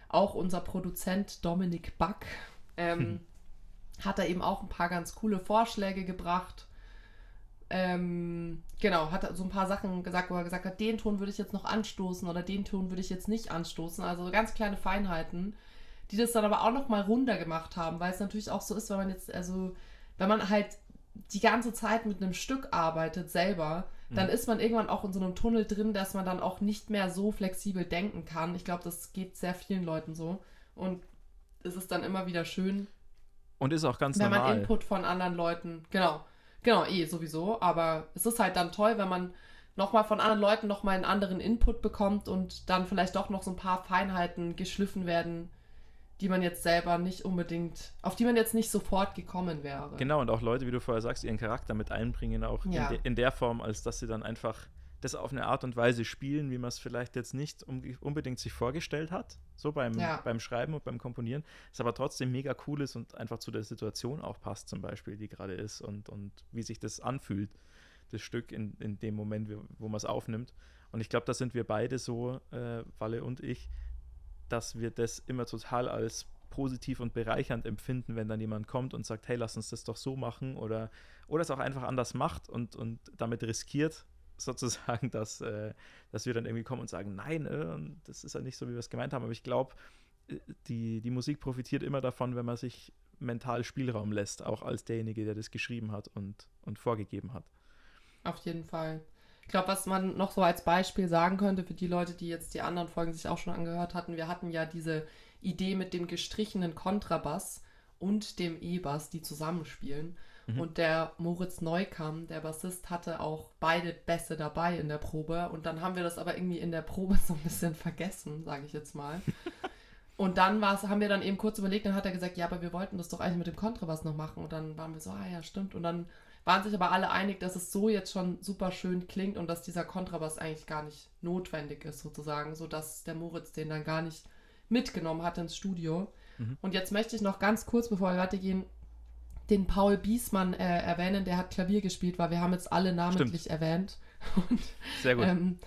auch unser Produzent Dominik Back ähm, hm. Hat er eben auch ein paar ganz coole Vorschläge gebracht. Ähm, genau, hat so ein paar Sachen gesagt, wo er gesagt hat, den Ton würde ich jetzt noch anstoßen oder den Ton würde ich jetzt nicht anstoßen. Also ganz kleine Feinheiten, die das dann aber auch noch mal runder gemacht haben, weil es natürlich auch so ist, wenn man jetzt, also wenn man halt die ganze Zeit mit einem Stück arbeitet selber, dann mhm. ist man irgendwann auch in so einem Tunnel drin, dass man dann auch nicht mehr so flexibel denken kann. Ich glaube, das geht sehr vielen Leuten so. Und ist es dann immer wieder schön. Und ist auch ganz wenn normal. Wenn man Input von anderen Leuten, genau, genau, eh sowieso. Aber es ist halt dann toll, wenn man nochmal von anderen Leuten nochmal einen anderen Input bekommt und dann vielleicht doch noch so ein paar Feinheiten geschliffen werden, die man jetzt selber nicht unbedingt, auf die man jetzt nicht sofort gekommen wäre. Genau, und auch Leute, wie du vorher sagst, ihren Charakter mit einbringen, auch ja. in, de in der Form, als dass sie dann einfach das auf eine Art und Weise spielen, wie man es vielleicht jetzt nicht unbedingt sich vorgestellt hat, so beim, ja. beim Schreiben und beim Komponieren, es aber trotzdem mega cool ist und einfach zu der Situation auch passt, zum Beispiel, die gerade ist und, und wie sich das anfühlt, das Stück in, in dem Moment, wo man es aufnimmt. Und ich glaube, da sind wir beide so, äh, Walle und ich, dass wir das immer total als positiv und bereichernd empfinden, wenn dann jemand kommt und sagt, hey, lass uns das doch so machen oder, oder es auch einfach anders macht und, und damit riskiert, sozusagen, dass, äh, dass wir dann irgendwie kommen und sagen, nein, äh, das ist ja nicht so, wie wir es gemeint haben. Aber ich glaube, äh, die, die Musik profitiert immer davon, wenn man sich mental Spielraum lässt, auch als derjenige, der das geschrieben hat und, und vorgegeben hat. Auf jeden Fall. Ich glaube, was man noch so als Beispiel sagen könnte für die Leute, die jetzt die anderen Folgen sich auch schon angehört hatten, wir hatten ja diese Idee mit dem gestrichenen Kontrabass und dem E-Bass, die zusammenspielen. Mhm. Und der Moritz Neukam, der Bassist, hatte auch beide Bässe dabei in der Probe. Und dann haben wir das aber irgendwie in der Probe so ein bisschen vergessen, sage ich jetzt mal. Und dann haben wir dann eben kurz überlegt, dann hat er gesagt, ja, aber wir wollten das doch eigentlich mit dem Kontrabass noch machen. Und dann waren wir so, ah ja, stimmt. Und dann waren sich aber alle einig, dass es so jetzt schon super schön klingt und dass dieser Kontrabass eigentlich gar nicht notwendig ist, sozusagen, sodass der Moritz den dann gar nicht mitgenommen hat ins Studio. Mhm. Und jetzt möchte ich noch ganz kurz, bevor wir weitergehen, den Paul Biesmann äh, erwähnen, der hat Klavier gespielt, weil wir haben jetzt alle namentlich Stimmt. erwähnt. Und, Sehr gut. ähm,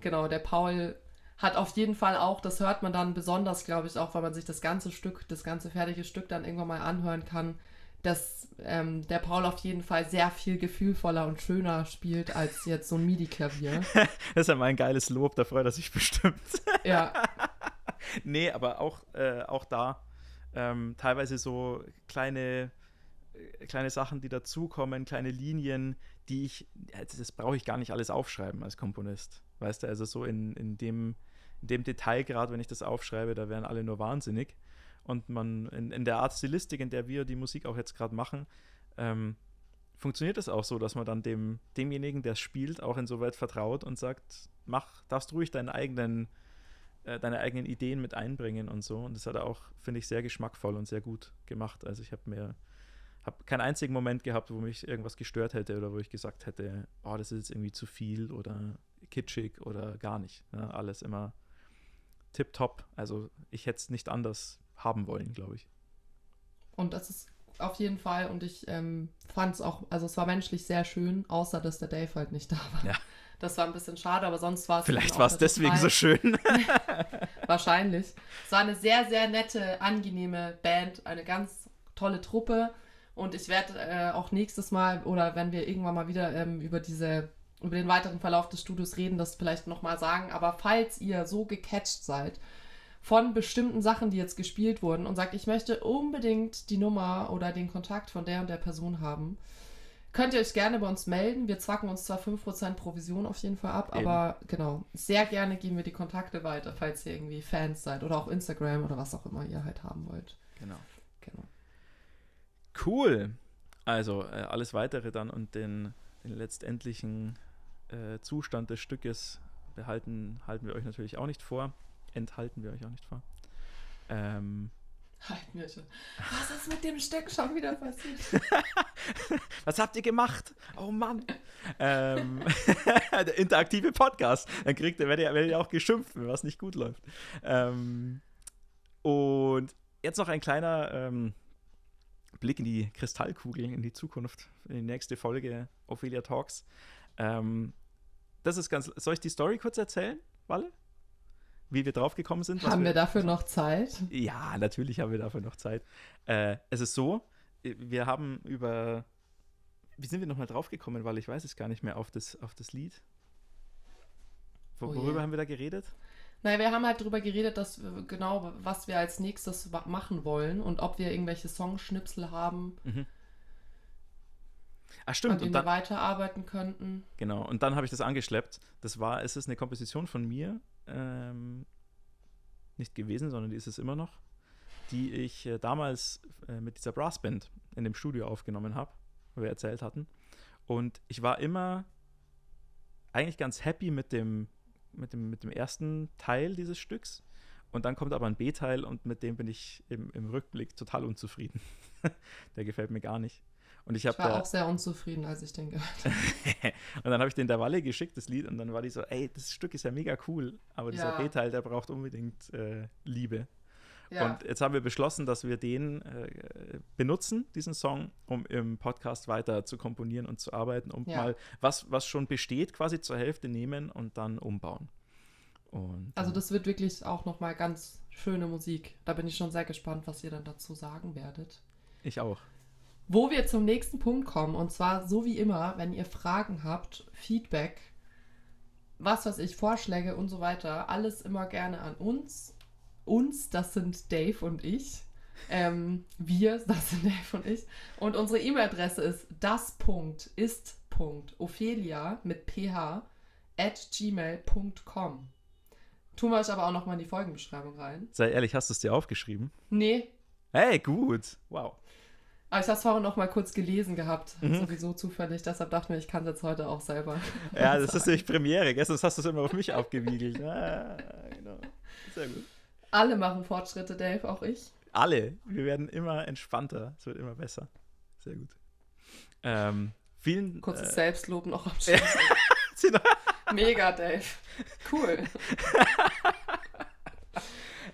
genau, der Paul hat auf jeden Fall auch, das hört man dann besonders, glaube ich, auch, weil man sich das ganze Stück, das ganze fertige Stück dann irgendwann mal anhören kann, dass ähm, der Paul auf jeden Fall sehr viel gefühlvoller und schöner spielt als jetzt so ein MIDI-Klavier. Das ist ja mal ein geiles Lob, da freut er sich bestimmt. ja, nee, aber auch, äh, auch da ähm, teilweise so kleine, kleine Sachen, die dazukommen, kleine Linien, die ich, das brauche ich gar nicht alles aufschreiben als Komponist. Weißt du, also so in, in dem, in dem Detail gerade, wenn ich das aufschreibe, da wären alle nur wahnsinnig. Und man, in, in der Art Stilistik, in der wir die Musik auch jetzt gerade machen, ähm, funktioniert es auch so, dass man dann dem, demjenigen, der es spielt, auch insoweit vertraut und sagt, mach, darfst ruhig deinen eigenen äh, deine eigenen Ideen mit einbringen und so. Und das hat er auch, finde ich, sehr geschmackvoll und sehr gut gemacht. Also ich habe mir, habe keinen einzigen Moment gehabt, wo mich irgendwas gestört hätte oder wo ich gesagt hätte, oh, das ist jetzt irgendwie zu viel oder kitschig oder gar nicht. Ja, alles immer tipptopp. Also ich hätte es nicht anders haben wollen, glaube ich. und das ist auf jeden Fall, und ich ähm, fand es auch, also es war menschlich sehr schön, außer dass der Dave halt nicht da war. Ja. Das war ein bisschen schade, aber sonst war es. Vielleicht war es deswegen total- so schön. Wahrscheinlich. Es war eine sehr, sehr nette, angenehme Band, eine ganz tolle Truppe. Und ich werde äh, auch nächstes Mal oder wenn wir irgendwann mal wieder ähm, über diese, über den weiteren Verlauf des Studios reden, das vielleicht nochmal sagen. Aber falls ihr so gecatcht seid von bestimmten Sachen, die jetzt gespielt wurden und sagt, ich möchte unbedingt die Nummer oder den Kontakt von der und der Person haben, könnt ihr euch gerne bei uns melden. Wir zwacken uns zwar 5% Provision auf jeden Fall ab, Eben. aber genau, sehr gerne geben wir die Kontakte weiter, falls ihr irgendwie Fans seid oder auch Instagram oder was auch immer ihr halt haben wollt. Genau. Genau. Cool. Also äh, alles weitere dann und den, den letztendlichen äh, Zustand des Stückes behalten, halten wir euch natürlich auch nicht vor. Enthalten wir euch auch nicht vor. Ähm, Halt mir schon. Was ist mit dem Stück schon wieder passiert? was habt ihr gemacht? Oh Mann. ähm, der interaktive Podcast. Dann kriegt ihr, werdet ihr, werdet ihr auch geschimpft, wenn was nicht gut läuft. Ähm, und jetzt noch ein kleiner ähm, Blick in die Kristallkugel, in die Zukunft, in die nächste Folge Ophelia Talks. Ähm, das ist ganz. Soll ich die Story kurz erzählen, Walle? Wie wir draufgekommen sind? Haben wir dafür noch Zeit? ja, natürlich haben wir dafür noch Zeit. Äh, es ist so, wir haben über. Wie sind wir nochmal draufgekommen, weil ich weiß es gar nicht mehr auf das, auf das Lied. Wo, Oh worüber haben wir da geredet? Naja, wir haben halt darüber geredet, dass wir genau, was wir als nächstes machen wollen und ob wir irgendwelche Songschnipsel haben, Ah, an stimmt. denen Und wir dann, weiterarbeiten könnten. genau, und dann habe ich das angeschleppt. Das war, es ist eine Komposition von mir, ähm, nicht gewesen, sondern die ist es immer noch, die ich äh, damals äh, mit dieser Brassband in dem Studio aufgenommen habe, wo wir erzählt hatten. Und ich war immer eigentlich ganz happy mit dem, mit dem, mit dem ersten Teil dieses Stücks. Und dann kommt aber ein B-Teil und mit dem bin ich im, im Rückblick total unzufrieden. Der gefällt mir gar nicht. Und ich Ich habe war da, auch sehr unzufrieden, als ich den gehört habe. und dann habe ich den der Walle geschickt, das Lied, und dann war die so, ey, das Stück ist ja mega cool, aber dieser Ja. B-Teil, der braucht unbedingt äh, Liebe. Ja, Und jetzt haben wir beschlossen, dass wir den äh, benutzen, diesen Song, um im Podcast weiter zu komponieren und zu arbeiten, um Ja. mal was, was schon besteht, quasi zur Hälfte nehmen und dann umbauen. Und, also äh, das wird wirklich auch nochmal ganz schöne Musik. Da bin ich schon sehr gespannt, was ihr dann dazu sagen werdet. ich auch. Wo wir zum nächsten Punkt kommen, und zwar so wie immer, wenn ihr Fragen habt, Feedback, was weiß ich, Vorschläge und so weiter, alles immer gerne an uns. Uns, das sind Dave und ich. Ähm, wir, das sind Dave und ich. Und unsere E-Mail-Adresse ist das.ist.ophelia mit ph at gmail.com. Tun wir euch aber auch nochmal in die Folgenbeschreibung rein. Sei ehrlich, hast du es dir aufgeschrieben? Nee, Hey, gut. Wow. Aber ich habe es vorhin noch mal kurz gelesen gehabt, Mhm. sowieso zufällig. Deshalb dachte ich mir, ich kann es jetzt heute auch selber. Ja, das ist nämlich Premiere. Gestern hast du es immer auf mich abgewiegelt. Ah, genau. Sehr gut. Alle machen Fortschritte, Dave, auch ich. Alle. Wir werden immer entspannter. Es wird immer besser. Sehr gut. Ähm, vielen Kurzes äh, Selbstlob noch am Schluss. Mega, Dave. Cool.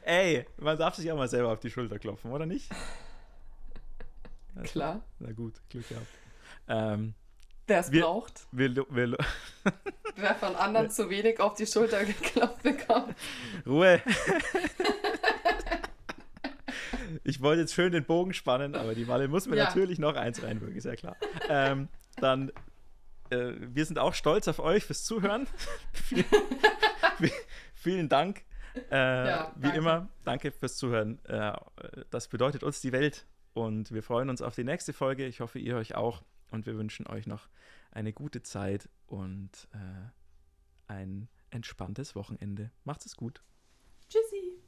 Ey, man darf sich auch mal selber auf die Schulter klopfen, oder nicht? Klar. Na gut, Glück gehabt. Ähm, Wer es braucht. wir, wir, Wer von anderen zu wenig auf die Schulter geklopft bekommt. Ruhe. ich wollte jetzt schön den Bogen spannen, aber die Malle muss mir Ja. natürlich noch eins reinwirken, ist ja klar. Ähm, dann, äh, wir sind auch stolz auf euch fürs Zuhören. Vielen- Vielen Dank. Äh, Ja, wie immer, danke fürs Zuhören. Äh, das bedeutet uns die Welt und wir freuen uns auf die nächste Folge. Ich hoffe, ihr euch auch und wir wünschen euch noch eine gute Zeit und äh, ein entspanntes Wochenende. Macht es gut. Tschüssi.